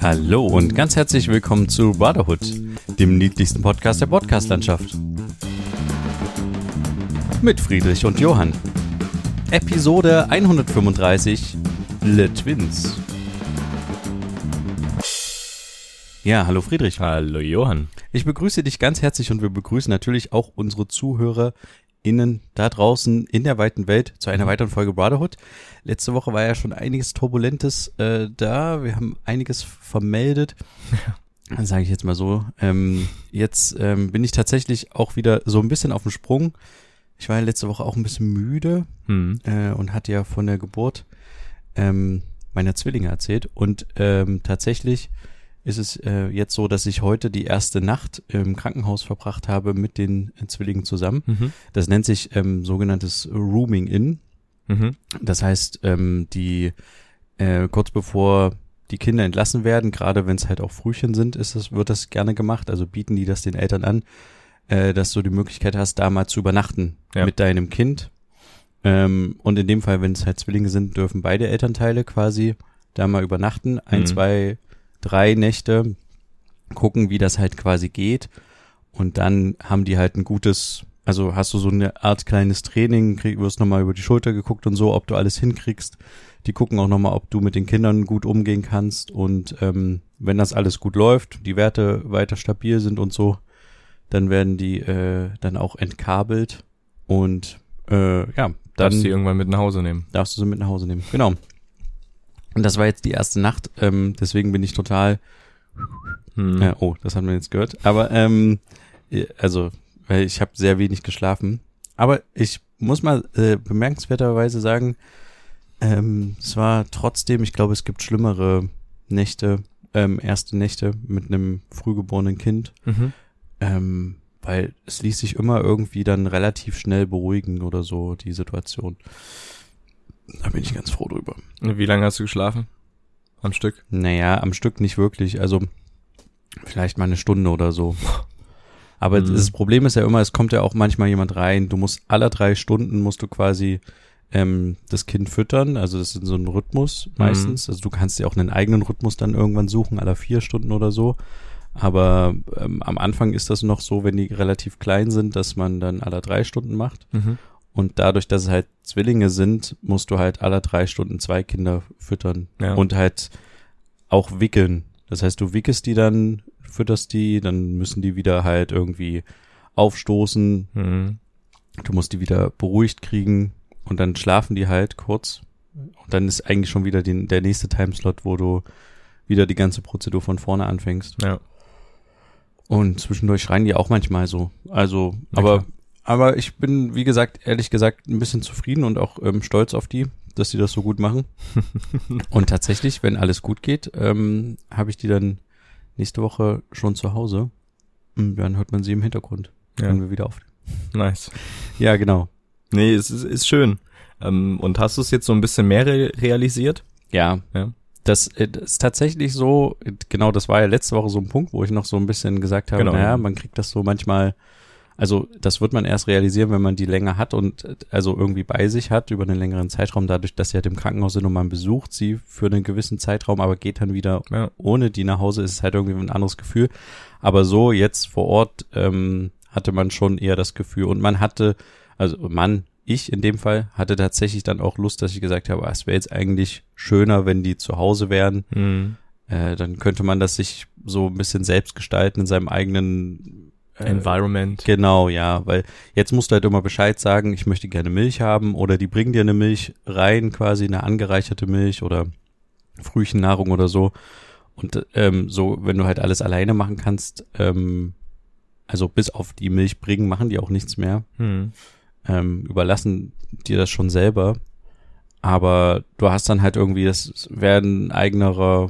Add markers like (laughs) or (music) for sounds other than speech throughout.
Hallo und ganz herzlich willkommen zu Brotherhood, dem niedlichsten Podcast der Podcastlandschaft. Mit Friedrich und Johann. Episode 135 Le Twins. Ja, hallo Friedrich. Hallo Johann. Ich begrüße dich ganz herzlich und wir begrüßen natürlich auch unsere Zuhörer innen da draußen in der weiten Welt zu einer weiteren Folge Brotherhood. Letzte Woche war ja schon einiges Turbulentes äh, da. Wir haben einiges vermeldet. Ja. Sage ich jetzt mal so. Ähm, jetzt ähm, bin ich tatsächlich auch wieder so ein bisschen auf dem Sprung. Ich war ja letzte Woche auch ein bisschen müde Hm. äh, und hatte ja von der Geburt ähm, meiner Zwillinge erzählt. Und ähm, tatsächlich ist es äh, jetzt so, dass ich heute die erste Nacht im Krankenhaus verbracht habe mit den äh, Zwillingen zusammen. Mhm. Das nennt sich ähm, sogenanntes Rooming In. Mhm. Das heißt, ähm, die äh, kurz bevor die Kinder entlassen werden, gerade wenn es halt auch Frühchen sind, ist das, wird das gerne gemacht. Also bieten die das den Eltern an, äh, dass du die Möglichkeit hast, da mal zu übernachten Ja. mit deinem Kind. Ähm, und in dem Fall, wenn es halt Zwillinge sind, dürfen beide Elternteile quasi da mal übernachten. Ein, Mhm. zwei, drei Nächte gucken, wie das halt quasi geht. Und dann haben die halt ein gutes, also hast du so eine Art kleines Training, krieg, wirst nochmal über die Schulter geguckt und so, ob du alles hinkriegst. Die gucken auch nochmal, ob du mit den Kindern gut umgehen kannst. Und ähm, wenn das alles gut läuft, die Werte weiter stabil sind und so, dann werden die äh, dann auch entkabelt. Und äh, ja, dann Darfst du die irgendwann mit nach Hause nehmen. darfst du sie mit nach Hause nehmen. Genau. Und das war jetzt die erste Nacht, ähm, deswegen bin ich total Hm. ja, oh, das haben wir jetzt gehört. Aber ähm, äh, also, weil ich habe sehr wenig geschlafen. Aber ich muss mal äh, bemerkenswerterweise sagen, ähm, es war trotzdem, ich glaube, es gibt schlimmere Nächte, ähm, erste Nächte mit einem frühgeborenen Kind, Mhm. ähm, weil es ließ sich immer irgendwie dann relativ schnell beruhigen oder so, die Situation. Da bin ich ganz froh drüber. Wie lange hast du geschlafen? Am Stück? Naja, am Stück nicht wirklich. Also vielleicht mal eine Stunde oder so. Aber Mhm. das Problem ist ja immer, es kommt ja auch manchmal jemand rein. Du musst alle drei Stunden musst du quasi ähm, das Kind füttern. Also das ist so ein Rhythmus meistens. Also du kannst dir auch einen eigenen Rhythmus dann irgendwann suchen, alle vier Stunden oder so. Aber ähm, am Anfang ist das noch so, wenn die relativ klein sind, dass man dann alle drei Stunden macht. Mhm. Und dadurch, dass es halt Zwillinge sind, musst du halt alle drei Stunden zwei Kinder füttern. Ja. Und halt auch wickeln. Das heißt, du wickelst die dann, fütterst die, dann müssen die wieder halt irgendwie aufstoßen. Mhm. Du musst die wieder beruhigt kriegen und dann schlafen die halt kurz. Und dann ist eigentlich schon wieder die, der nächste Timeslot, wo du wieder die ganze Prozedur von vorne anfängst. Ja. Und zwischendurch schreien die auch manchmal so. Also, Na aber, klar. Aber ich bin, wie gesagt, ehrlich gesagt, ein bisschen zufrieden und auch ähm, stolz auf die, dass die das so gut machen. (laughs) und tatsächlich, wenn alles gut geht, ähm, habe ich die dann nächste Woche schon zu Hause. Und dann hört man sie im Hintergrund, Ja. wenn wir wieder auf. Nice. Ja, genau. Nee, es ist, ist schön. Ähm, und hast du es jetzt so ein bisschen mehr re realisiert? Ja. Ja. Das, äh, das ist tatsächlich so, genau, das war ja letzte Woche so ein Punkt, wo ich noch so ein bisschen gesagt habe, Genau. naja, man kriegt das so manchmal, also das wird man erst realisieren, wenn man die länger hat und äh, also irgendwie bei sich hat über einen längeren Zeitraum, dadurch, dass sie halt im Krankenhaus sind und man besucht sie für einen gewissen Zeitraum, aber geht dann wieder Ja. ohne die nach Hause, ist es halt irgendwie ein anderes Gefühl. Aber so jetzt vor Ort ähm, hatte man schon eher das Gefühl und man hatte, also man, ich in dem Fall, hatte tatsächlich dann auch Lust, dass ich gesagt habe, ah, es wäre jetzt eigentlich schöner, wenn die zu Hause wären. Mhm. Äh, dann könnte man das sich so ein bisschen selbst gestalten in seinem eigenen Environment. Genau, ja, weil jetzt musst du halt immer Bescheid sagen, ich möchte gerne Milch haben oder die bringen dir eine Milch rein, quasi eine angereicherte Milch oder Frühchennahrung oder so. Und ähm, so, wenn du halt alles alleine machen kannst, ähm, also bis auf die Milch bringen, machen die auch nichts mehr. Mhm. Ähm, überlassen dir das schon selber. Aber du hast dann halt irgendwie, das wäre ein eigenerer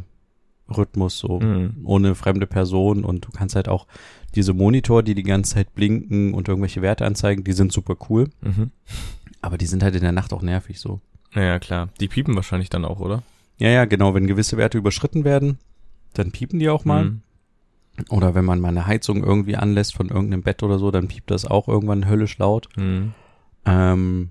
Rhythmus so Mhm. ohne fremde Person und du kannst halt auch diese Monitor, die die ganze Zeit blinken und irgendwelche Werte anzeigen, die sind super cool, Mhm. aber die sind halt in der Nacht auch nervig so. Naja, klar. Die piepen wahrscheinlich dann auch, oder? Ja, ja, genau, wenn gewisse Werte überschritten werden, dann piepen die auch mal. Mhm. Oder wenn man mal eine Heizung irgendwie anlässt von irgendeinem Bett oder so, dann piept das auch irgendwann höllisch laut. Mhm. Ähm,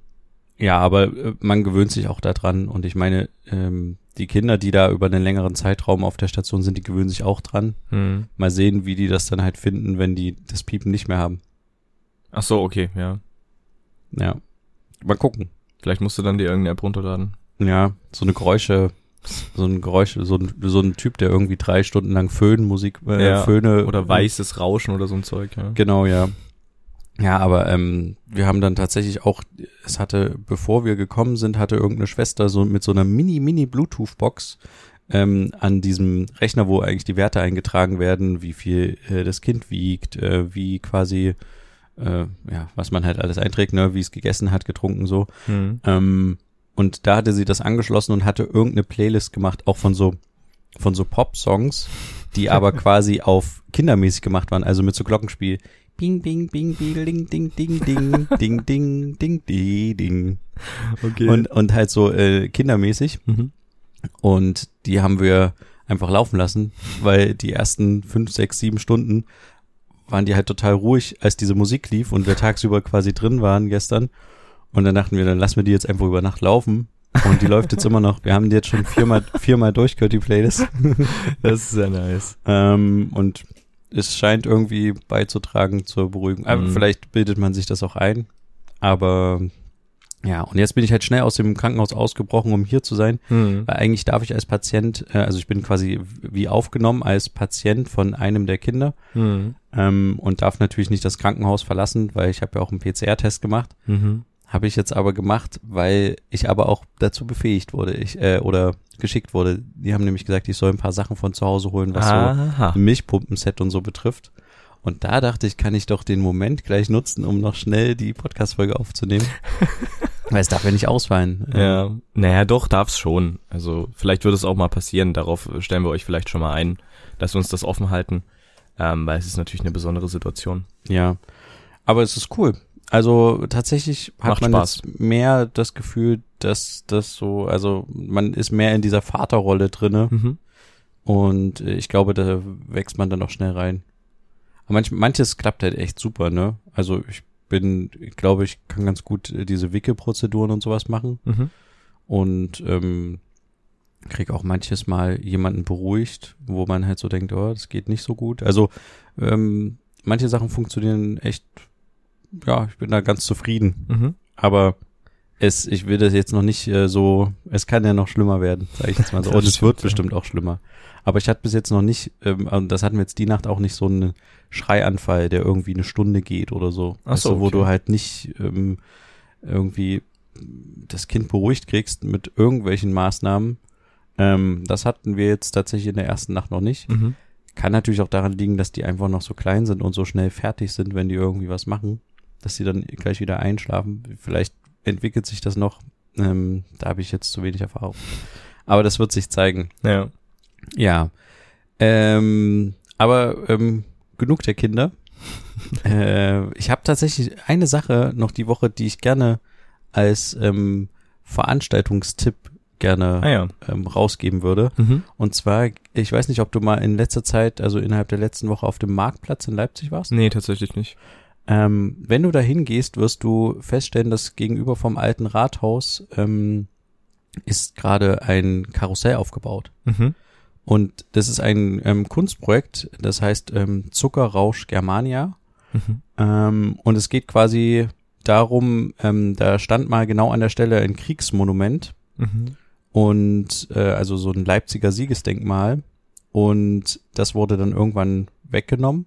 ja, aber äh, man gewöhnt sich auch daran und ich meine, ähm, die Kinder, die da über einen längeren Zeitraum auf der Station sind, die gewöhnen sich auch dran. Hm. Mal sehen, wie die das dann halt finden, wenn die das Piepen nicht mehr haben. Ach so, okay, ja. Ja. Mal gucken. Vielleicht musst du dann dir irgendeine App runterladen. Ja, so eine Geräusche, so ein Geräusch, so ein, so ein Typ, der irgendwie drei Stunden lang Föhnmusik, äh, Ja, Föhne Oder weißes Rauschen oder so ein Zeug, ja. Genau, ja. Ja, aber ähm, wir haben dann tatsächlich auch, es hatte, bevor wir gekommen sind, hatte irgendeine Schwester so mit so einer mini, mini Bluetooth-Box ähm, an diesem Rechner, wo eigentlich die Werte eingetragen werden, wie viel äh, das Kind wiegt, äh, wie quasi, äh, ja, was man halt alles einträgt, ne, wie es gegessen hat, getrunken, so. Hm. Ähm, und da hatte sie das angeschlossen und hatte irgendeine Playlist gemacht, auch von so, von so Pop-Songs, die aber (laughs) quasi auf kindermäßig gemacht waren, also mit so Glockenspiel. Bing, bing, bing, bing, ding, ding, ding, ding, (laughs) ding, ding, ding, ding, ding. Okay. Und, und halt so äh, kindermäßig. mhm. Und die haben wir einfach laufen lassen, weil die ersten fünf, sechs, sieben Stunden waren die halt total ruhig, als diese Musik lief und wir tagsüber quasi drin waren gestern. Und dann dachten wir, dann lassen wir die jetzt einfach über Nacht laufen. Und die läuft jetzt immer noch. Wir haben die jetzt schon viermal, viermal durchgehört, die Playlist. (laughs) Das ist sehr nice. Ähm, und es scheint irgendwie beizutragen zur Beruhigung. Aber Mhm. vielleicht bildet man sich das auch ein. Aber ja, und jetzt bin ich halt schnell aus dem Krankenhaus ausgebrochen, um hier zu sein. Hm. Weil eigentlich darf ich als Patient, äh, also ich bin quasi wie aufgenommen als Patient von einem der Kinder Hm. ähm, und darf natürlich nicht das Krankenhaus verlassen, weil ich habe ja auch einen PCR-Test gemacht. Mhm. Habe ich jetzt aber gemacht, weil ich aber auch dazu befähigt wurde, ich äh, oder geschickt wurde. Die haben nämlich gesagt, ich soll ein paar Sachen von zu Hause holen, was so Aha. ein Milchpumpenset und so betrifft. Und da dachte ich, kann ich doch den Moment gleich nutzen, um noch schnell die Podcast-Folge aufzunehmen. (laughs) Weil es darf ja nicht ausfallen. Ja, naja, doch, darf's schon. Also vielleicht wird es auch mal passieren. Darauf stellen wir euch vielleicht schon mal ein, dass wir uns das offen halten, ähm, weil es ist natürlich eine besondere Situation. Ja. Aber es ist cool. Also tatsächlich hat Macht man Spaß. jetzt mehr das Gefühl, dass das so, also man ist mehr in dieser Vaterrolle drinne Mhm. und äh, ich glaube, da wächst man dann auch schnell rein. Aber manch, manches klappt halt echt super, ne? Also ich bin, ich glaube, ich kann ganz gut äh, diese Wickelprozeduren und sowas machen. Mhm. und ähm, krieg auch manches Mal jemanden beruhigt, wo man halt so denkt, oh, das geht nicht so gut. Also ähm, manche Sachen funktionieren echt, ja, ich bin da ganz zufrieden. Mhm. Aber es, ich will das jetzt noch nicht äh, so, es kann ja noch schlimmer werden, sage ich jetzt mal so. (laughs) Und es wird bestimmt auch schlimmer. Aber ich hatte bis jetzt noch nicht, ähm, und das hatten wir jetzt die Nacht auch nicht so einen Schreianfall, der irgendwie eine Stunde geht oder so. Ach so, du, wo okay. du halt nicht ähm, irgendwie das Kind beruhigt kriegst mit irgendwelchen Maßnahmen. Ähm, das hatten wir jetzt tatsächlich in der ersten Nacht noch nicht. Mhm. Kann natürlich auch daran liegen, dass die einfach noch so klein sind und so schnell fertig sind, wenn die irgendwie was machen, dass sie dann gleich wieder einschlafen. Vielleicht entwickelt sich das noch. Ähm, da habe ich jetzt zu wenig Erfahrung. Aber das wird sich zeigen. Ja. Ja. Ähm, aber ähm, genug der Kinder. (laughs) äh, ich habe tatsächlich eine Sache noch die Woche, die ich gerne als ähm, Veranstaltungstipp gerne Ah ja. ähm, rausgeben würde. Mhm. Und zwar, ich weiß nicht, ob du mal in letzter Zeit, also innerhalb der letzten Woche auf dem Marktplatz in Leipzig warst. Nee, tatsächlich nicht. Ähm, wenn du da hingehst, wirst du feststellen, dass gegenüber vom alten Rathaus ähm, ist gerade ein Karussell aufgebaut. Mhm. Und das ist ein ähm, Kunstprojekt, das heißt ähm, Zuckerrausch Germania. Mhm. Ähm, und es geht quasi darum, ähm, da stand mal genau an der Stelle ein Kriegsmonument Mhm. und äh, also so ein Leipziger Siegesdenkmal. Und das wurde dann irgendwann weggenommen.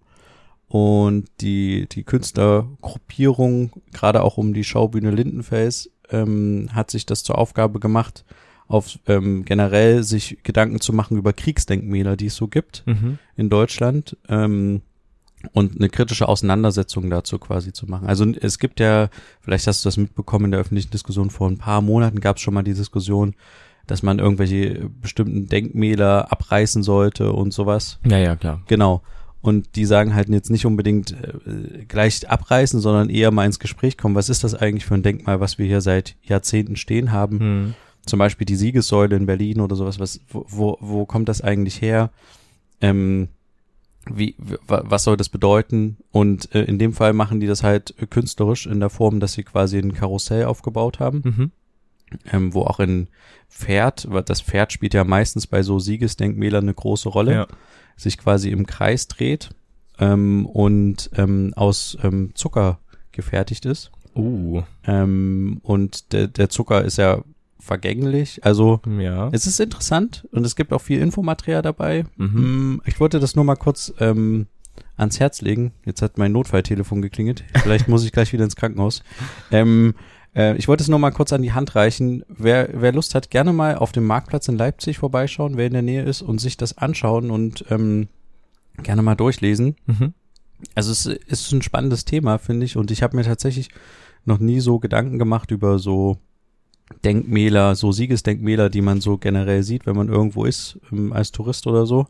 Und die, die Künstlergruppierung, gerade auch um die Schaubühne Lindenfels, ähm, hat sich das zur Aufgabe gemacht, auf ähm, generell sich Gedanken zu machen über Kriegsdenkmäler, die es so gibt Mhm. in Deutschland ähm, und eine kritische Auseinandersetzung dazu quasi zu machen. Also es gibt ja, vielleicht hast du das mitbekommen in der öffentlichen Diskussion, vor ein paar Monaten gab es schon mal die Diskussion, dass man irgendwelche bestimmten Denkmäler abreißen sollte und sowas. Ja, ja, klar. Genau. Und die sagen halt jetzt nicht unbedingt äh, gleich abreißen, sondern eher mal ins Gespräch kommen. Was ist das eigentlich für ein Denkmal, was wir hier seit Jahrzehnten stehen haben? Mhm. zum Beispiel die Siegessäule in Berlin oder sowas, was, wo, wo, wo kommt das eigentlich her? Ähm, wie, was soll das bedeuten? Und äh, in dem Fall machen die das halt künstlerisch in der Form, dass sie quasi ein Karussell aufgebaut haben. Mhm. Ähm, wo auch ein Pferd, weil das Pferd spielt ja meistens bei so Siegesdenkmälern eine große Rolle, Ja. sich quasi im Kreis dreht ähm, und ähm, aus ähm, Zucker gefertigt ist. Uh, Ähm, und der, der Zucker ist ja vergänglich. Also ja. es ist interessant und es gibt auch viel Infomaterial dabei. Mhm. Mm, Ich wollte das nur mal kurz ähm, ans Herz legen. Jetzt hat mein Notfalltelefon geklingelt. Vielleicht muss ich gleich wieder ins Krankenhaus. Ähm, äh, ich wollte es nur mal kurz an die Hand reichen. Wer, wer Lust hat, gerne mal auf dem Marktplatz in Leipzig vorbeischauen, wer in der Nähe ist und sich das anschauen und ähm, gerne mal durchlesen. Mhm. Also es ist ein spannendes Thema, finde ich. Und ich habe mir tatsächlich noch nie so Gedanken gemacht über so Denkmäler, so Siegesdenkmäler, die man so generell sieht, wenn man irgendwo ist, ähm, als Tourist oder so.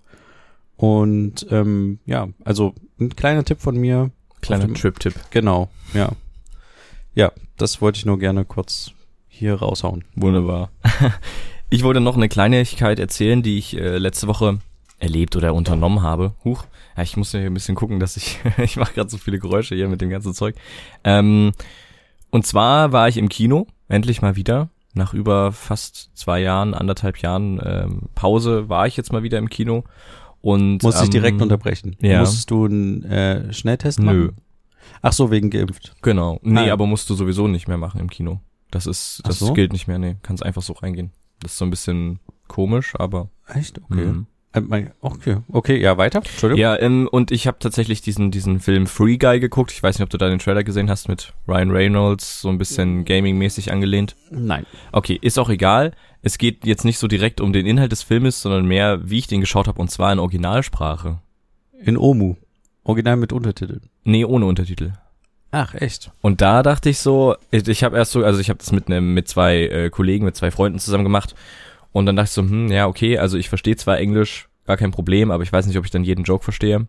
Und ähm, ja, also ein kleiner Tipp von mir. Kleiner Trip-Tipp. Genau, ja. Ja, das wollte ich nur gerne kurz hier raushauen. Wunderbar. (laughs) Ich wollte noch eine Kleinigkeit erzählen, die ich äh, letzte Woche erlebt oder unternommen habe. Huch, ja, ich muss ja hier ein bisschen gucken, dass ich, (laughs) ich mache gerade so viele Geräusche hier mit dem ganzen Zeug. Ähm, und zwar war ich im Kino, endlich mal wieder. Nach über fast zwei Jahren, anderthalb Jahren ähm, Pause war ich jetzt mal wieder im Kino. Und Muss ich ähm, direkt unterbrechen. ja. Musstest du einen äh, Schnelltest machen? Nö. Ach so, wegen geimpft. Genau. Nee, Ah, aber musst du sowieso nicht mehr machen im Kino. Das ist, das so? gilt nicht mehr, nee. Kannst einfach so reingehen. Das ist so ein bisschen komisch, aber. Echt? Okay. Mhm. Äh, Okay, okay, ja, weiter. Entschuldigung. Ja, ähm, und ich habe tatsächlich diesen, diesen Film Free Guy geguckt. Ich weiß nicht, ob du da den Trailer gesehen hast mit Ryan Reynolds, so ein bisschen Gaming-mäßig angelehnt. Nein. Okay, ist auch egal. Es geht jetzt nicht so direkt um den Inhalt des Filmes, sondern mehr, wie ich den geschaut habe, und zwar in Originalsprache. In Omu. Original mit Untertiteln. Nee, ohne Untertitel. Ach, echt? Und da dachte ich so, ich, ich habe erst so, also ich habe das mit einem mit zwei äh, Kollegen, mit zwei Freunden zusammen gemacht und dann dachte ich so, hm, ja, okay, also ich verstehe zwar Englisch, gar kein Problem, aber ich weiß nicht, ob ich dann jeden Joke verstehe.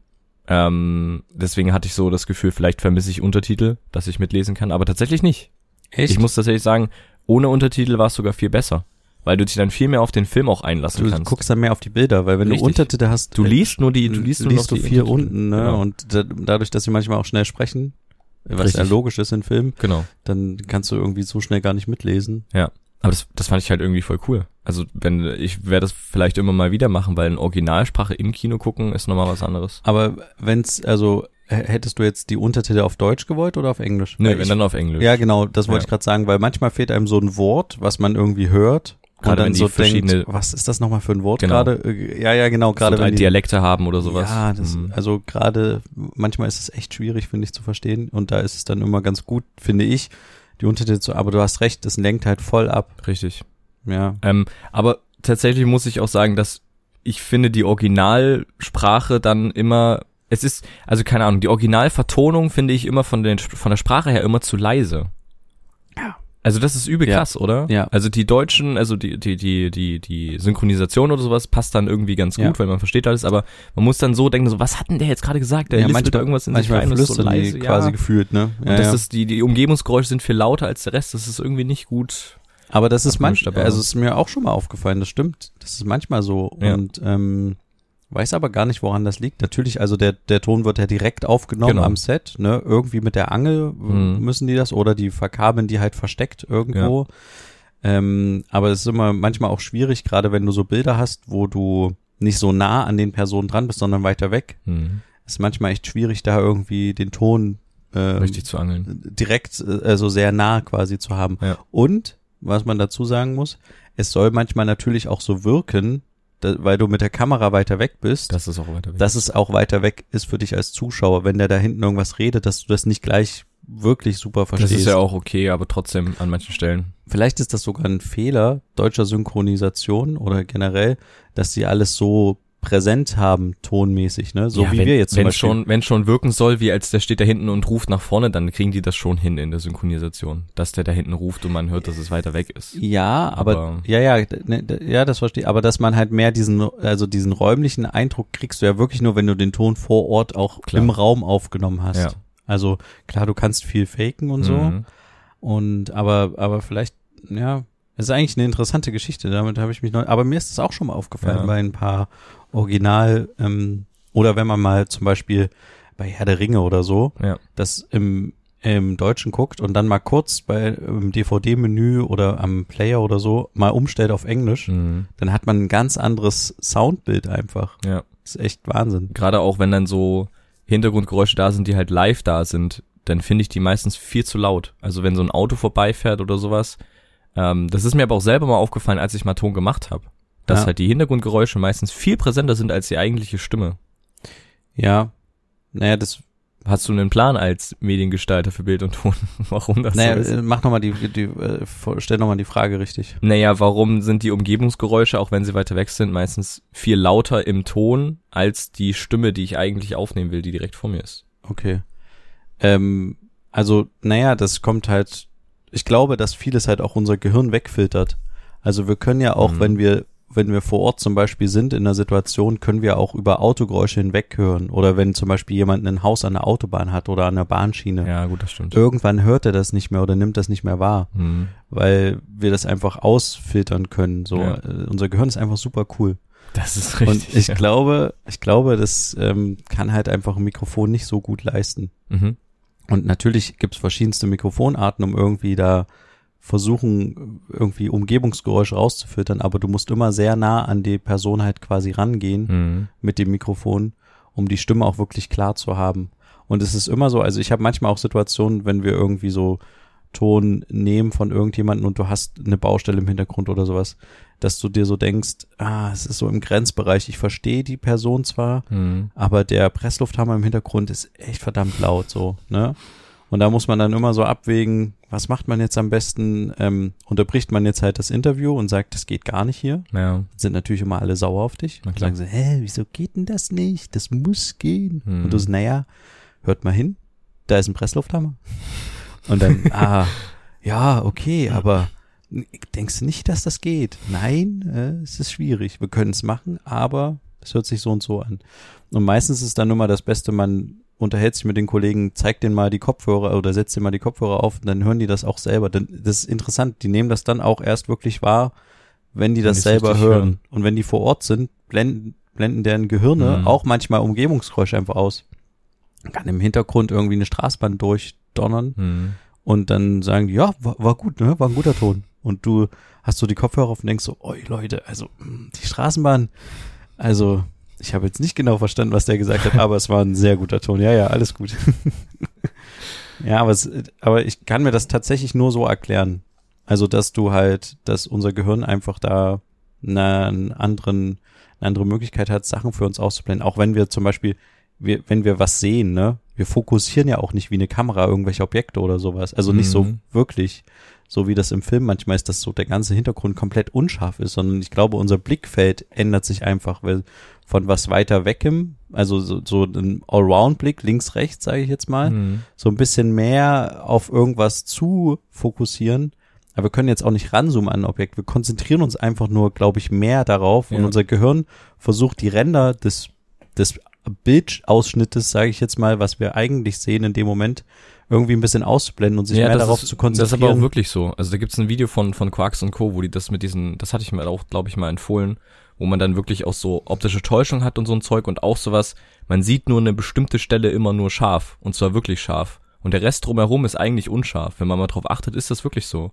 Ähm, deswegen hatte ich so das Gefühl, vielleicht vermisse ich Untertitel, dass ich mitlesen kann, aber tatsächlich nicht. Echt? Ich muss tatsächlich sagen, ohne Untertitel war es sogar viel besser, weil du dich dann viel mehr auf den Film auch einlassen du kannst. guckst dann mehr auf die Bilder, weil wenn Richtig. du Untertitel hast, Du äh, liest nur die, du liest nur noch du die viel unten, ne? Genau. Und da, dadurch, dass sie manchmal auch schnell sprechen, was Richtig. ja logisch ist in Filmen, Genau. dann kannst du irgendwie so schnell gar nicht mitlesen. Aber das, das fand ich halt irgendwie voll cool. Also wenn ich werde das vielleicht immer mal wieder machen, weil in Originalsprache im Kino gucken ist nochmal was anderes. Aber wenn's, also hättest du jetzt die Untertitel auf Deutsch gewollt oder auf Englisch? Weil wenn ich, dann auf Englisch. ja, genau, das wollte Ja. ich gerade sagen, weil manchmal fehlt einem so ein Wort, was man irgendwie hört. Gerade wenn die so verschiedene- denkt, was ist das nochmal für ein Wort Genau. gerade? Äh, Ja, ja, genau, gerade so wenn die, Dialekte haben oder sowas. Ja, das, Mhm. also gerade manchmal ist es echt schwierig, finde ich, zu verstehen. Und da ist es dann immer ganz gut, finde ich, die Untertitel zu, aber du hast recht, das lenkt halt voll ab. Richtig. Ja. Ähm, aber tatsächlich muss ich auch sagen, dass ich finde die Originalsprache dann immer, es ist, also keine Ahnung, die Originalvertonung finde ich immer von, den, von der Sprache her immer zu leise. Ja. Also das ist übel Ja. krass, oder? Ja. Also die deutschen, also die, die, die, die, die Synchronisation oder sowas passt dann irgendwie ganz gut, Ja. weil man versteht alles, aber man muss dann so denken, so, was hat denn der jetzt gerade gesagt? Der ja, listet da irgendwas in sich manchmal rein, das ist so leise. die quasi ja. gefühlt, ne? Und Ja, das ja. ist, die, die Umgebungsgeräusche sind viel lauter als der Rest, das ist irgendwie nicht gut. aber das ist manchmal, also ist mir auch schon mal aufgefallen, das stimmt. Das ist manchmal so. Ja. Und ähm, weiß aber gar nicht, woran das liegt. Natürlich, also der, der Ton wird ja direkt aufgenommen Genau. am Set, ne? Irgendwie mit der Angel Mhm. müssen die das oder die verkabeln die halt versteckt irgendwo. Ähm, aber es ist immer manchmal auch schwierig, gerade wenn du so Bilder hast, wo du nicht so nah an den Personen dran bist, sondern weiter weg. Hm. ist manchmal echt schwierig, da irgendwie den Ton äh, Richtig zu angeln. direkt, äh, also sehr nah quasi zu haben. Ja. Und, was man dazu sagen muss, es soll manchmal natürlich auch so wirken, da, weil du mit der Kamera weiter weg bist, Das ist auch weiter weg. dass es auch weiter weg ist für dich als Zuschauer, wenn der da hinten irgendwas redet, dass du das nicht gleich wirklich super verstehst. Das ist ja auch okay, aber trotzdem an manchen Stellen. Vielleicht ist das sogar ein Fehler deutscher Synchronisation oder generell, dass sie alles so präsent haben, tonmäßig, ne? So Ja, wie wenn, wir jetzt zum wenn Beispiel. schon, wenn schon wirken soll, wie als der steht da hinten und ruft nach vorne, dann kriegen die das schon hin in der Synchronisation, dass der da hinten ruft und man hört, dass es weiter weg ist. Ja, aber, Aber- ja, ja, ne, ja, das verstehe. Aber dass man halt mehr diesen, also diesen räumlichen Eindruck kriegst du ja wirklich nur, wenn du den Ton vor Ort auch Klar. im Raum aufgenommen hast. Ja. Also klar, du kannst viel faken und so. Mhm. Und aber, aber vielleicht, ja, es ist eigentlich eine interessante Geschichte. Damit habe ich mich neu. Aber mir ist es auch schon mal aufgefallen Ja. bei ein paar Original ähm, oder wenn man mal zum Beispiel bei Herr der Ringe oder so, Ja. dass im im Deutschen guckt und dann mal kurz bei im DVD-Menü oder am Player oder so mal umstellt auf Englisch, Mhm. dann hat man ein ganz anderes Soundbild einfach. Ja. Das ist echt Wahnsinn. Gerade auch wenn dann so Hintergrundgeräusche da sind, die halt live da sind, dann finde ich die meistens viel zu laut. Also wenn so ein Auto vorbeifährt oder sowas. Ähm, das ist mir aber auch selber mal aufgefallen, als ich mal Ton gemacht habe. Dass Ja. halt die Hintergrundgeräusche meistens viel präsenter sind als die eigentliche Stimme. Ja. Naja, das, Hast du einen Plan als Mediengestalter für Bild und Ton, (laughs) warum das naja, so ist? äh, mach nochmal die, die, äh, stell nochmal die Frage richtig. Naja, warum sind die Umgebungsgeräusche, auch wenn sie weiter weg sind, meistens viel lauter im Ton als die Stimme, die ich eigentlich aufnehmen will, die direkt vor mir ist? Okay. Ähm, also, naja, das kommt halt, ich glaube, dass vieles halt auch unser Gehirn wegfiltert. Also wir können ja auch, Mhm. wenn wir, wenn wir vor Ort zum Beispiel sind in einer Situation, können wir auch über Autogeräusche hinweg hören. Oder wenn zum Beispiel jemand ein Haus an der Autobahn hat oder an der Bahnschiene. Ja, gut, das stimmt. Irgendwann hört er das nicht mehr oder nimmt das nicht mehr wahr, Mhm. weil wir das einfach ausfiltern können. So, Ja. äh, unser Gehirn ist einfach super cool. Das ist richtig. Und ich ja. glaube, ich glaube, das ähm, kann halt einfach ein Mikrofon nicht so gut leisten. Mhm. Und natürlich gibt's verschiedenste Mikrofonarten, um irgendwie da versuchen, irgendwie Umgebungsgeräusche rauszufiltern, aber du musst immer sehr nah an die Person halt quasi rangehen Mhm. mit dem Mikrofon, um die Stimme auch wirklich klar zu haben. Und es ist immer so, also ich habe manchmal auch Situationen, wenn wir irgendwie so Ton nehmen von irgendjemanden und du hast eine Baustelle im Hintergrund oder sowas, dass du dir so denkst, ah, es ist so im Grenzbereich, ich verstehe die Person zwar, Mhm. aber der Presslufthammer im Hintergrund ist echt verdammt laut so, ne? Und da muss man dann immer so abwägen, was macht man jetzt am besten? Ähm, unterbricht man jetzt halt das Interview und sagt, das geht gar nicht hier? Ja. Sind natürlich immer alle sauer auf dich Na klar. sagen so, hä, wieso geht denn das nicht? Das muss gehen. Hm. Und du so, naja, hört mal hin, da ist ein Presslufthammer. Und dann, (laughs) ah, ja, okay, aber denkst du nicht, dass das geht? Nein, äh, es ist schwierig. Wir können es machen, aber es hört sich so und so an. Und meistens ist dann immer das Beste, man unterhält sich mit den Kollegen, zeigt denen mal die Kopfhörer oder setzt denen mal die Kopfhörer auf und dann hören die das auch selber. Denn das ist interessant, die nehmen das dann auch erst wirklich wahr, wenn die Wenn das die's selber hören. hören. Und wenn die vor Ort sind, blenden, blenden deren Gehirne Mhm. auch manchmal Umgebungsgeräusche einfach aus. Kann im Hintergrund irgendwie eine Straßbahn durchdonnern Mhm. und dann sagen die, ja, war, war gut, ne? War ein guter Ton. Und du hast so die Kopfhörer auf und denkst so, oi Leute, also mh, die Straßenbahn, also ich habe jetzt nicht genau verstanden, was der gesagt hat, aber es war ein sehr guter Ton. Ja, ja, alles gut. (laughs) ja, aber, es, aber ich kann mir das tatsächlich nur so erklären. Also, dass du halt, dass unser Gehirn einfach da einen anderen, eine andere Möglichkeit hat, Sachen für uns auszublenden. Auch wenn wir zum Beispiel, wir, wenn wir was sehen, ne, wir fokussieren ja auch nicht wie eine Kamera irgendwelche Objekte oder sowas. Also nicht so Mhm. wirklich, so wie das im Film manchmal ist, dass so der ganze Hintergrund komplett unscharf ist, sondern ich glaube, unser Blickfeld ändert sich einfach, weil von was weiter wegem, also so, so ein Allround-Blick, links, rechts, sage ich jetzt mal, Mhm. so ein bisschen mehr auf irgendwas zu fokussieren. Aber wir können jetzt auch nicht ranzoomen an ein Objekt. Wir konzentrieren uns einfach nur, glaube ich, mehr darauf. Und Ja. unser Gehirn versucht die Ränder des, des Bildausschnittes, sage ich jetzt mal, was wir eigentlich sehen in dem Moment, irgendwie ein bisschen auszublenden und sich mehr das darauf ist, zu Das ist konzentrieren. aber auch wirklich so. Also da gibt's ein Video von, von Quarks und Co., wo die das mit diesen, das hatte ich mir auch, glaube ich, mal empfohlen, wo man dann wirklich auch so optische Täuschung hat und so ein Zeug und auch sowas, man sieht nur eine bestimmte Stelle immer nur scharf und zwar wirklich scharf. Und der Rest drumherum ist eigentlich unscharf. Wenn man mal drauf achtet, ist das wirklich so.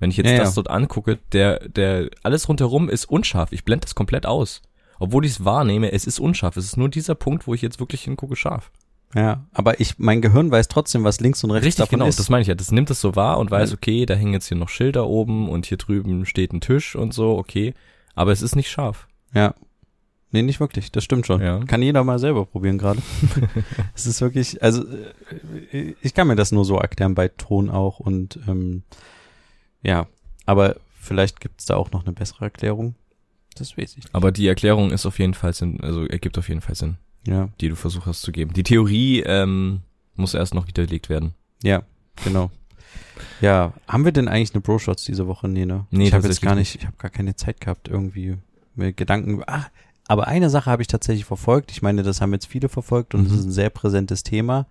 Wenn ich jetzt Ja, das ja. dort angucke, der, der, alles rundherum ist unscharf. Ich blende das komplett aus. Obwohl ich es wahrnehme, es ist unscharf. Es ist nur dieser Punkt, wo ich jetzt wirklich hingucke, scharf. ja, aber ich, mein Gehirn weiß trotzdem, was links und rechts Richtig, davon genau, ist. das meine ich ja. Das nimmt es so wahr und weiß, okay, da hängen jetzt hier noch Schilder oben und hier drüben steht ein Tisch und so, okay. Aber es ist nicht scharf. Ja. Nee, nicht wirklich, das stimmt schon. Ja. Kann jeder mal selber probieren gerade. (laughs) es ist wirklich, also äh, ich kann mir das nur so erklären bei Ton auch und ähm, ja, aber vielleicht gibt's da auch noch eine bessere Erklärung. Das weiß ich nicht. Aber die Erklärung ist auf jeden Fall Sinn, also ergibt auf jeden Fall Sinn, Ja, die du versucht hast zu geben. Die Theorie ähm, muss erst noch widerlegt werden. ja, genau. Ja, haben wir denn eigentlich eine Bro-Shots diese Woche? Nee, ne? Nee, ich habe jetzt gar nicht, ich habe gar keine Zeit gehabt, irgendwie mir Gedanken. Ah, aber eine Sache habe ich tatsächlich verfolgt. Ich meine, das haben jetzt viele verfolgt und Mhm. das ist ein sehr präsentes Thema.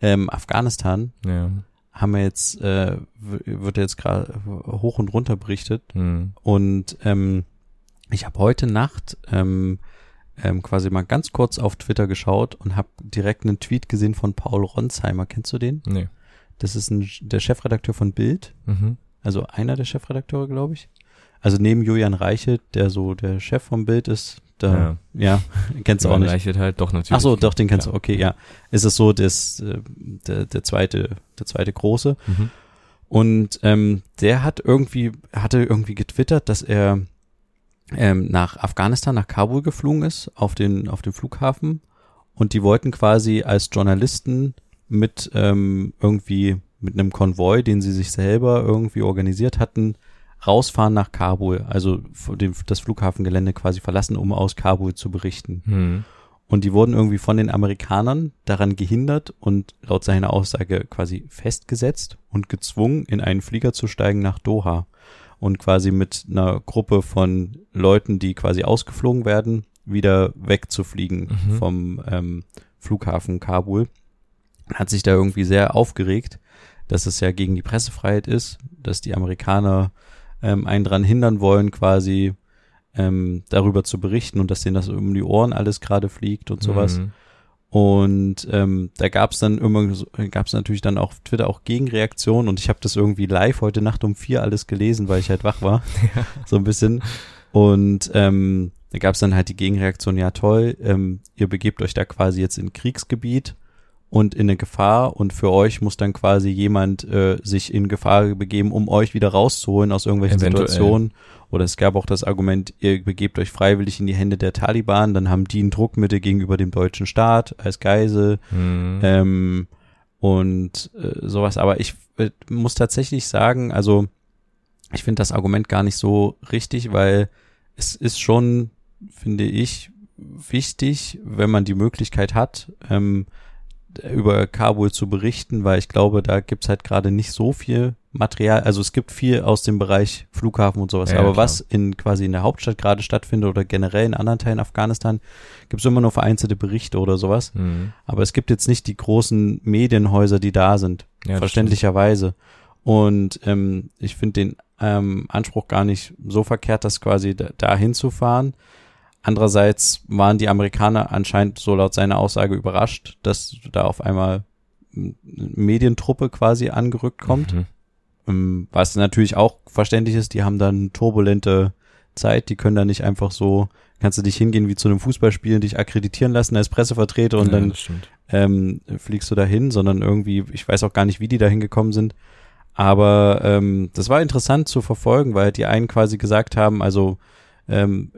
Ähm, Afghanistan Ja. haben wir jetzt, äh, wird jetzt gerade hoch und runter berichtet. Hm. Und ähm, ich habe heute Nacht ähm, ähm, quasi mal ganz kurz auf Twitter geschaut und habe direkt einen Tweet gesehen von Paul Ronsheimer. Kennst du den? Nee. Das ist ein, der Chefredakteur von Bild. Mhm. Also einer der Chefredakteure, glaube ich. Also neben Julian Reichelt, der so der Chef vom Bild ist, da, ja, (laughs) kennst du auch nicht. Reichelt halt doch natürlich. Ach so, doch, den kennst Ja. du. Okay, ja. Ist es so, das, äh, der, der zweite, der zweite große. Mhm. Und ähm, der hat irgendwie, hatte irgendwie getwittert, dass er ähm, nach Afghanistan, nach Kabul geflogen ist, auf den, auf den Flughafen. Und die wollten quasi als Journalisten mit ähm, irgendwie mit einem Konvoi, den sie sich selber irgendwie organisiert hatten, rausfahren nach Kabul, also dem, das Flughafengelände quasi verlassen, um aus Kabul zu berichten. Mhm. Und die wurden irgendwie von den Amerikanern daran gehindert und laut seiner Aussage quasi festgesetzt und gezwungen, in einen Flieger zu steigen nach Doha und quasi mit einer Gruppe von Leuten, die quasi ausgeflogen werden, wieder wegzufliegen Mhm. vom ähm, Flughafen Kabul. Hat sich da irgendwie sehr aufgeregt, dass es ja gegen die Pressefreiheit ist, dass die Amerikaner ähm, einen dran hindern wollen, quasi ähm, darüber zu berichten und dass denen das um die Ohren alles gerade fliegt und sowas. Mhm. Und ähm, da gab es dann immer, gab es natürlich dann auf Twitter auch Gegenreaktionen und ich habe das irgendwie live heute Nacht um vier alles gelesen, weil ich halt wach war, (laughs) so ein bisschen. Und ähm, da gab es dann halt die Gegenreaktion, ja toll, ähm, ihr begebt euch da quasi jetzt in Kriegsgebiet und in eine Gefahr und für euch muss dann quasi jemand äh, sich in Gefahr begeben, um euch wieder rauszuholen aus irgendwelchen Eventuell. Situationen. Oder es gab auch das Argument, ihr begebt euch freiwillig in die Hände der Taliban, dann haben die ein Druckmittel gegenüber dem deutschen Staat als Geisel Mhm. ähm, und äh, sowas. Aber ich äh, muss tatsächlich sagen, also ich finde das Argument gar nicht so richtig, weil es ist schon, finde ich, wichtig, wenn man die Möglichkeit hat, ähm, über Kabul zu berichten, weil ich glaube, da gibt's halt gerade nicht so viel Material. Also es gibt viel aus dem Bereich Flughafen und sowas, Ja, aber klar. was in quasi in der Hauptstadt gerade stattfindet oder generell in anderen Teilen Afghanistan, gibt's immer nur vereinzelte Berichte oder sowas. Mhm. Aber es gibt jetzt nicht die großen Medienhäuser, die da sind, Ja, verständlicherweise. Und ähm, ich finde den ähm, Anspruch gar nicht so verkehrt, das quasi da, da hinzufahren. Andererseits waren die Amerikaner anscheinend so laut seiner Aussage überrascht, dass da auf einmal eine Medientruppe quasi angerückt kommt. Mhm. Ähm, Was natürlich auch verständlich ist, die haben dann turbulente Zeit, die können da nicht einfach so, kannst du dich hingehen wie zu einem Fußballspiel, dich akkreditieren lassen als Pressevertreter und ja, dann ähm, fliegst du dahin, sondern irgendwie, ich weiß auch gar nicht, wie die da hingekommen sind. Aber ähm, das war interessant zu verfolgen, weil die einen quasi gesagt haben, also ähm,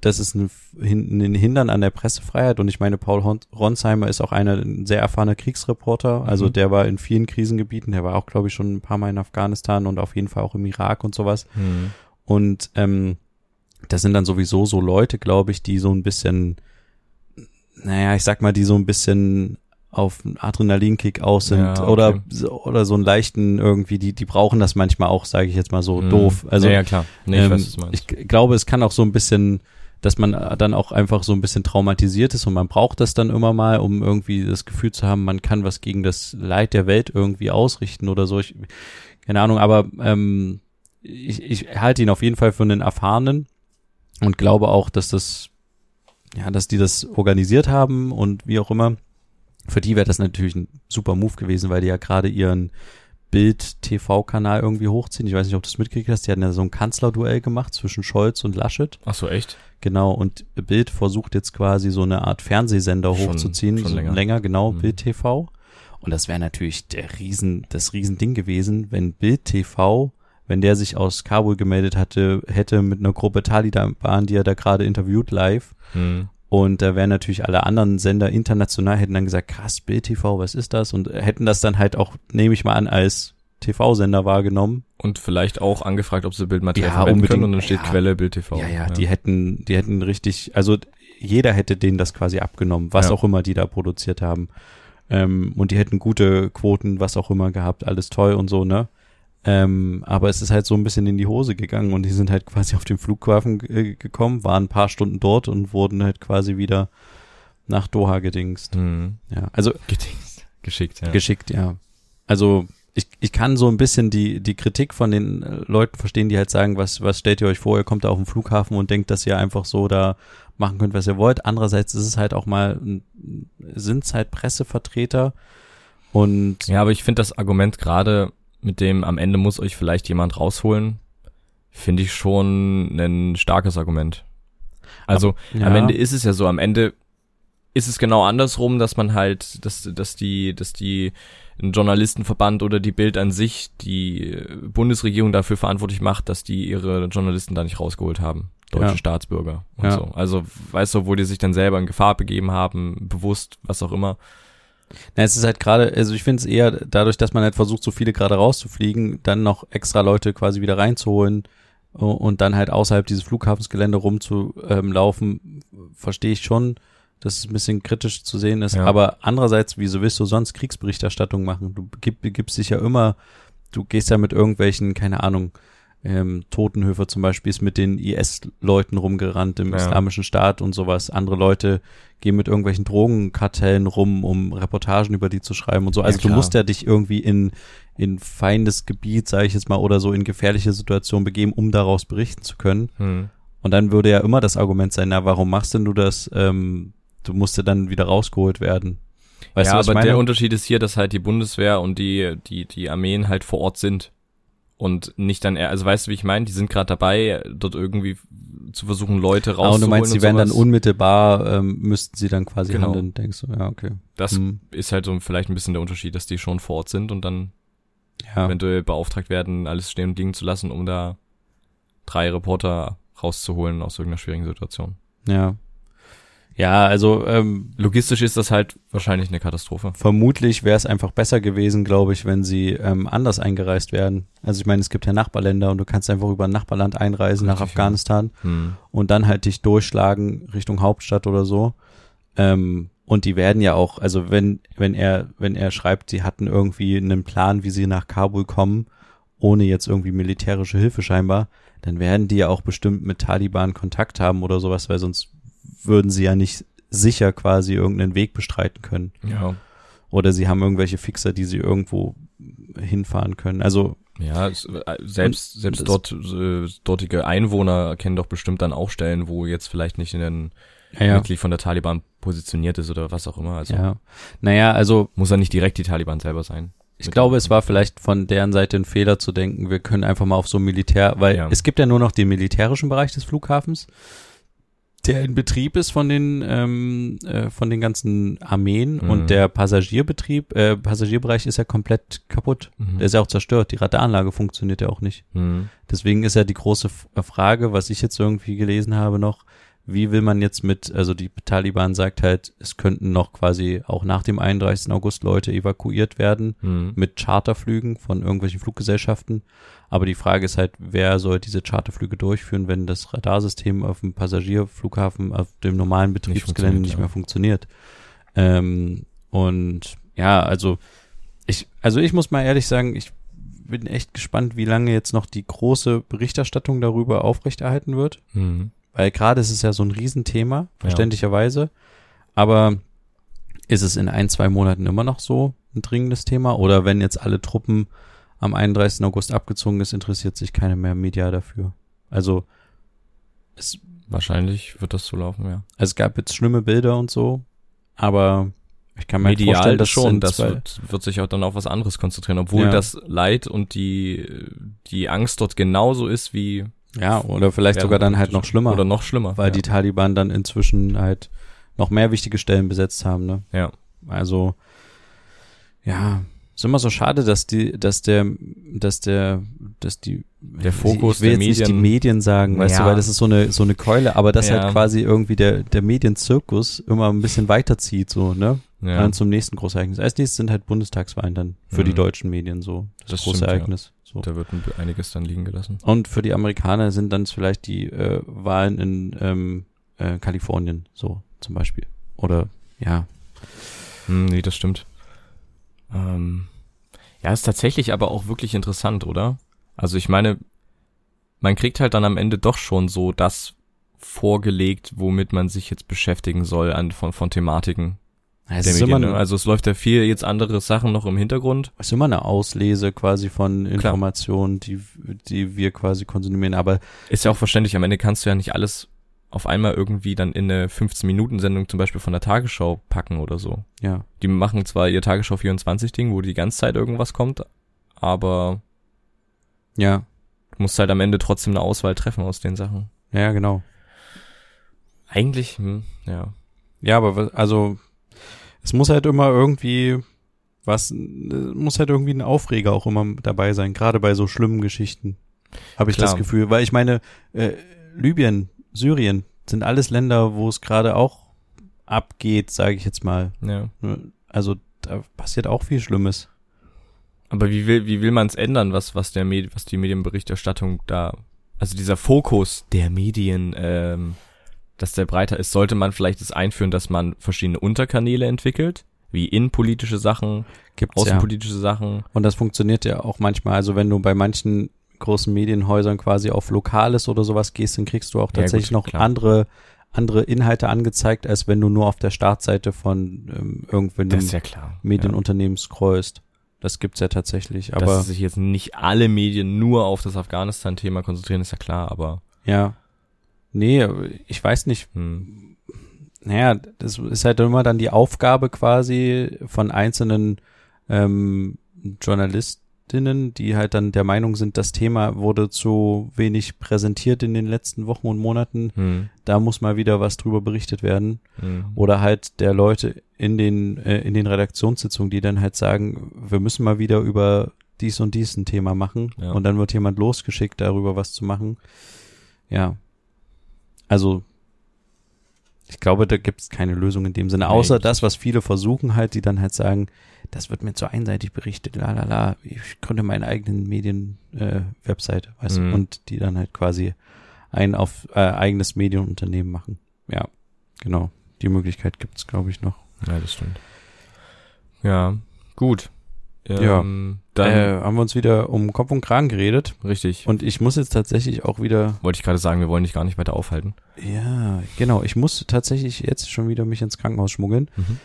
das ist ein, ein Hindern an der Pressefreiheit und ich meine, Paul Hon- Ronsheimer ist auch einer, ein sehr erfahrener Kriegsreporter, also Mhm. der war in vielen Krisengebieten, der war auch, glaube ich, schon ein paar Mal in Afghanistan und auf jeden Fall auch im Irak und sowas. Mhm. Und ähm, das sind dann sowieso so Leute, glaube ich, die so ein bisschen, naja, ich sag mal, die so ein bisschen auf einen Adrenalinkick aus sind Ja, okay. oder so- oder so einen leichten irgendwie, die die brauchen das manchmal auch, sage ich jetzt mal so Mhm. doof. Also ja, ja, klar. Nee, ich ähm, weiß, ich glaube, es kann auch so ein bisschen, dass man äh, dann auch einfach so ein bisschen traumatisiert ist und man braucht das dann immer mal, um irgendwie das Gefühl zu haben, man kann was gegen das Leid der Welt irgendwie ausrichten oder so. Ich, keine Ahnung, aber ähm, ich, ich halte ihn auf jeden Fall für einen erfahrenen und glaube auch, dass das, ja, dass die das organisiert haben und wie auch immer. Für die wäre das natürlich ein super Move gewesen, weil die ja gerade ihren Bild-TV-Kanal irgendwie hochziehen. Ich weiß nicht, ob du das mitgekriegt hast. Die hatten ja so ein Kanzlerduell gemacht zwischen Scholz und Laschet. Ach so, echt? Genau. Und Bild versucht jetzt quasi so eine Art Fernsehsender Schon- hochzuziehen. schon so länger. länger, genau. Mhm. Bild TV. Und das wäre natürlich der Riesen, das Riesending gewesen, wenn Bild TV, wenn der sich aus Kabul gemeldet hatte, hätte mit einer Gruppe Taliban, die er da gerade interviewt live. Mhm. Und da wären natürlich alle anderen Sender international, hätten dann gesagt, krass, Bild TV, was ist das? Und hätten das dann halt auch, nehme ich mal an, als TV-Sender wahrgenommen. Und vielleicht auch angefragt, ob sie Bildmaterial Ja, verwenden können und dann steht Ja. Quelle Bild TV. Ja, ja, die hätten, die hätten richtig, also jeder hätte denen das quasi abgenommen, was Ja. auch immer die da produziert haben. Ähm, und die hätten gute Quoten, was auch immer gehabt, alles toll und so, ne? Ähm, aber es ist halt so ein bisschen in die Hose gegangen und die sind halt quasi auf den Flughafen äh, gekommen, waren ein paar Stunden dort und wurden halt quasi wieder nach Doha gedingst. Mhm. Ja, also Gedingst. Geschickt, ja. geschickt, ja. Also ich, ich kann so ein bisschen die, die Kritik von den äh, Leuten verstehen, die halt sagen, was, was stellt ihr euch vor, ihr kommt da auf den Flughafen und denkt, dass ihr einfach so da machen könnt, was ihr wollt. Andererseits ist es halt auch mal, sind es halt Pressevertreter Und Ja, aber ich finde das Argument gerade mit dem am Ende muss euch vielleicht jemand rausholen, finde ich schon ein starkes Argument. Also ja, am Ende ist es ja so, am Ende ist es genau andersrum, dass man halt, dass, dass die, dass die ein Journalistenverband oder die Bild an sich die Bundesregierung dafür verantwortlich macht, dass die ihre Journalisten da nicht rausgeholt haben. Deutsche Ja. Staatsbürger und Ja. so. Also, weißt du, wo die sich dann selber in Gefahr begeben haben, bewusst, was auch immer. Na, es ist halt gerade, also ich finde es eher dadurch, dass man halt versucht, so viele gerade rauszufliegen, dann noch extra Leute quasi wieder reinzuholen und dann halt außerhalb dieses Flughafensgelände rumzulaufen, verstehe ich schon, dass es ein bisschen kritisch zu sehen ist. Ja. Aber andererseits, wieso willst du sonst Kriegsberichterstattung machen? Du gib, gibst dich ja immer, du gehst ja mit irgendwelchen, keine Ahnung, ähm, Totenhöfer zum Beispiel ist mit den IS-Leuten rumgerannt im Ja. islamischen Staat und sowas. Andere Leute gehen mit irgendwelchen Drogenkartellen rum, um Reportagen über die zu schreiben und so. Also du klar. musst ja dich irgendwie in, in feindes Gebiet, sage ich jetzt mal, oder so in gefährliche Situationen begeben, um daraus berichten zu können. Hm. Und dann würde ja immer das Argument sein, na, warum machst denn du das? Ähm, du musst ja dann wieder rausgeholt werden. Weißt ja, du, aber der Unterschied ist hier, dass halt die Bundeswehr und die, die, die Armeen halt vor Ort sind. Und nicht dann, eher- also weißt du, wie ich meine? Die sind gerade dabei, dort irgendwie zu versuchen, Leute ah, rauszuholen. und du meinst, die werden dann unmittelbar, ähm, müssten sie dann quasi Genau. handeln, denkst du? Ja, okay. Das Hm, ist halt so vielleicht ein bisschen der Unterschied, dass die schon vor Ort sind und dann ja. eventuell beauftragt werden, alles stehen und liegen zu lassen, um da drei Reporter rauszuholen aus irgendeiner schwierigen Situation. Ja. Ja, also ähm, Logistisch ist das halt wahrscheinlich eine Katastrophe. vermutlich wäre es einfach besser gewesen, glaube ich, wenn sie ähm, anders eingereist werden. Also ich meine, es gibt ja Nachbarländer und du kannst einfach über ein Nachbarland einreisen nach Richtig, ja. Afghanistan Hm. und dann halt dich durchschlagen Richtung Hauptstadt oder so. Ähm, und die werden ja auch, also wenn, wenn er, wenn er schreibt, sie hatten irgendwie einen Plan, wie sie nach Kabul kommen, ohne jetzt irgendwie militärische Hilfe scheinbar, dann werden die ja auch bestimmt mit Taliban Kontakt haben oder sowas, weil sonst würden sie ja nicht sicher quasi irgendeinen Weg bestreiten können. Ja. Oder sie haben irgendwelche Fixer, die sie irgendwo hinfahren können. Also, Ja, es, äh, selbst, Und selbst dort, äh, dortige Einwohner kennen doch bestimmt dann auch Stellen, wo jetzt vielleicht nicht ein ja. Mitglied von der Taliban positioniert ist oder was auch immer. Also ja. Naja, also muss ja nicht direkt die Taliban selber sein. Ich glaube, es war vielleicht von deren Seite ein Fehler zu denken, wir können einfach mal auf so Militär, weil Ja. es gibt ja nur noch den militärischen Bereich des Flughafens, der in Betrieb ist von den ähm, äh, von den ganzen Armeen Mhm. und der Passagierbetrieb, äh, Passagierbereich ist ja komplett kaputt. Mhm. Der ist ja auch zerstört. Die Radaranlage funktioniert ja auch nicht. Mhm. Deswegen ist ja die große F- Frage, was ich jetzt irgendwie gelesen habe noch, wie will man jetzt mit, also die Taliban sagt halt, es könnten noch quasi auch nach dem 31. August Leute evakuiert werden Mhm. mit Charterflügen von irgendwelchen Fluggesellschaften. Aber die Frage ist halt, wer soll diese Charterflüge durchführen, wenn das Radarsystem auf dem Passagierflughafen, auf dem normalen Betriebsgelände nicht, funktioniert, mehr funktioniert. Ähm, und ja, also ich, also ich muss mal ehrlich sagen, ich bin echt gespannt, wie lange jetzt noch die große Berichterstattung darüber aufrechterhalten wird. Mhm. Weil gerade ist es ja so ein Riesenthema, Ja. verständlicherweise. Aber ist es in ein, zwei Monaten immer noch so ein dringendes Thema? Oder wenn jetzt alle Truppen am 31. August abgezogen ist, interessiert sich keine mehr Media dafür? Also es, Wahrscheinlich wird das so laufen, ja. also es gab jetzt schlimme Bilder und so, aber ich kann mir halt vorstellen, Medial dass schon, das wird, wird sich auch dann auf was anderes konzentrieren, obwohl Ja. das Leid und die, die Angst dort genauso ist wie ja, oder vielleicht sogar dann halt noch schlimmer, Oder noch schlimmer. weil ja. die Taliban dann inzwischen halt noch mehr wichtige Stellen besetzt haben, ne? Ja. Also, ja, ist immer so schade, dass die, dass der, dass der, dass die, Der Fokus ich will der jetzt nicht die Medien- Medien sagen, weißt Ja. du, weil das ist so eine, so eine Keule, aber dass Ja. halt quasi irgendwie der, der Medienzirkus immer ein bisschen weiterzieht, so, ne? ja. Dann zum nächsten Großereignis. Als nächstes sind halt Bundestagswahlen dann für die Mhm. deutschen Medien so, das, Das große stimmt. Ereignis. So. Da wird ein- einiges dann liegen gelassen. Und für die Amerikaner sind dann vielleicht die äh, Wahlen in ähm, äh, Kalifornien, so zum Beispiel. Oder ja, Hm, nee, das stimmt. Ähm, ja, ist tatsächlich aber auch wirklich interessant, oder? Also ich meine, man kriegt halt dann am Ende doch schon so das vorgelegt, womit man sich jetzt beschäftigen soll an, von, von Thematiken es der ist, Medien. immer? Also es läuft ja viel jetzt andere Sachen noch im Hintergrund. es ist immer eine Auslese quasi von Informationen, die, die wir quasi konsumieren. Aber Ist ja auch verständlich, am Ende kannst du ja nicht alles auf einmal irgendwie dann in eine 15-Minuten-Sendung zum Beispiel von der Tagesschau packen oder so. Ja. Die machen zwar ihr Tagesschau 24-Ding, wo die ganze Zeit irgendwas kommt, aber Ja. du musst halt am Ende trotzdem eine Auswahl treffen aus den Sachen. Ja, genau. Eigentlich, hm, ja. Ja, aber also es muss halt immer irgendwie was, muss halt irgendwie ein Aufreger auch immer dabei sein, gerade bei so schlimmen Geschichten. Habe ich Klar. das Gefühl, weil ich meine, äh, Libyen, Syrien sind alles Länder, wo es gerade auch abgeht, sage ich jetzt mal. ja. Also da passiert auch viel Schlimmes. Aber wie will, wie will man es ändern, was, was der Med was die Medienberichterstattung da, also dieser Fokus der Medien, ähm, dass der breiter ist, sollte man vielleicht das einführen, dass man verschiedene Unterkanäle entwickelt, wie innenpolitische Sachen, Gibt's ja. außenpolitische Sachen. Und das funktioniert ja auch manchmal. Also wenn du bei manchen großen Medienhäusern quasi auf Lokales oder sowas gehst, dann kriegst du auch Ja, tatsächlich gut, noch klar. andere andere Inhalte angezeigt, als wenn du nur auf der Startseite von ähm, irgendeinem ja. Medienunternehmen scrollst. Das gibt's ja tatsächlich. Ja. Aber Dass sich jetzt nicht alle Medien nur auf das Afghanistan-Thema konzentrieren, ist ja klar, aber ja. Nee, ich weiß nicht. hm, Naja, das ist halt immer dann die Aufgabe quasi von einzelnen ähm, Journalistinnen, die halt dann der Meinung sind, das Thema wurde zu wenig präsentiert in den letzten Wochen und Monaten. hm, Da muss mal wieder was drüber berichtet werden. hm. Oder halt der Leute in den, äh, in den Redaktionssitzungen, die dann halt sagen, wir müssen mal wieder über dies und dies ein Thema machen. Ja. Und dann wird jemand losgeschickt, darüber was zu machen. Ja. Also, ich glaube, da gibt es keine Lösung in dem Sinne, Nee, außer gibt's das, was viele versuchen halt, die dann halt sagen, das wird mir zu einseitig berichtet, la la la, ich gründe meine eigenen Medien-Webseite, äh, weißt Mhm. du, und die dann halt quasi ein auf äh, eigenes Medienunternehmen machen. Ja, genau. Die Möglichkeit gibt's, glaube ich, noch. Ja, das stimmt. Ja, gut. Ja. Ähm, dann, äh, haben wir uns wieder um Kopf und Kragen geredet richtig. und ich muss jetzt tatsächlich auch wieder Wollte ich gerade sagen, wir wollen dich gar nicht weiter aufhalten. Ja, genau. Ich muss tatsächlich jetzt schon wieder mich ins Krankenhaus schmuggeln. Mhm.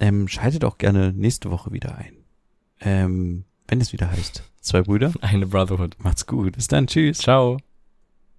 Ähm, schaltet auch gerne nächste Woche wieder ein. Ähm, wenn es wieder heißt. Zwei Brüder. (laughs) Eine Brotherhood. Macht's gut. Bis dann. Tschüss. Ciao.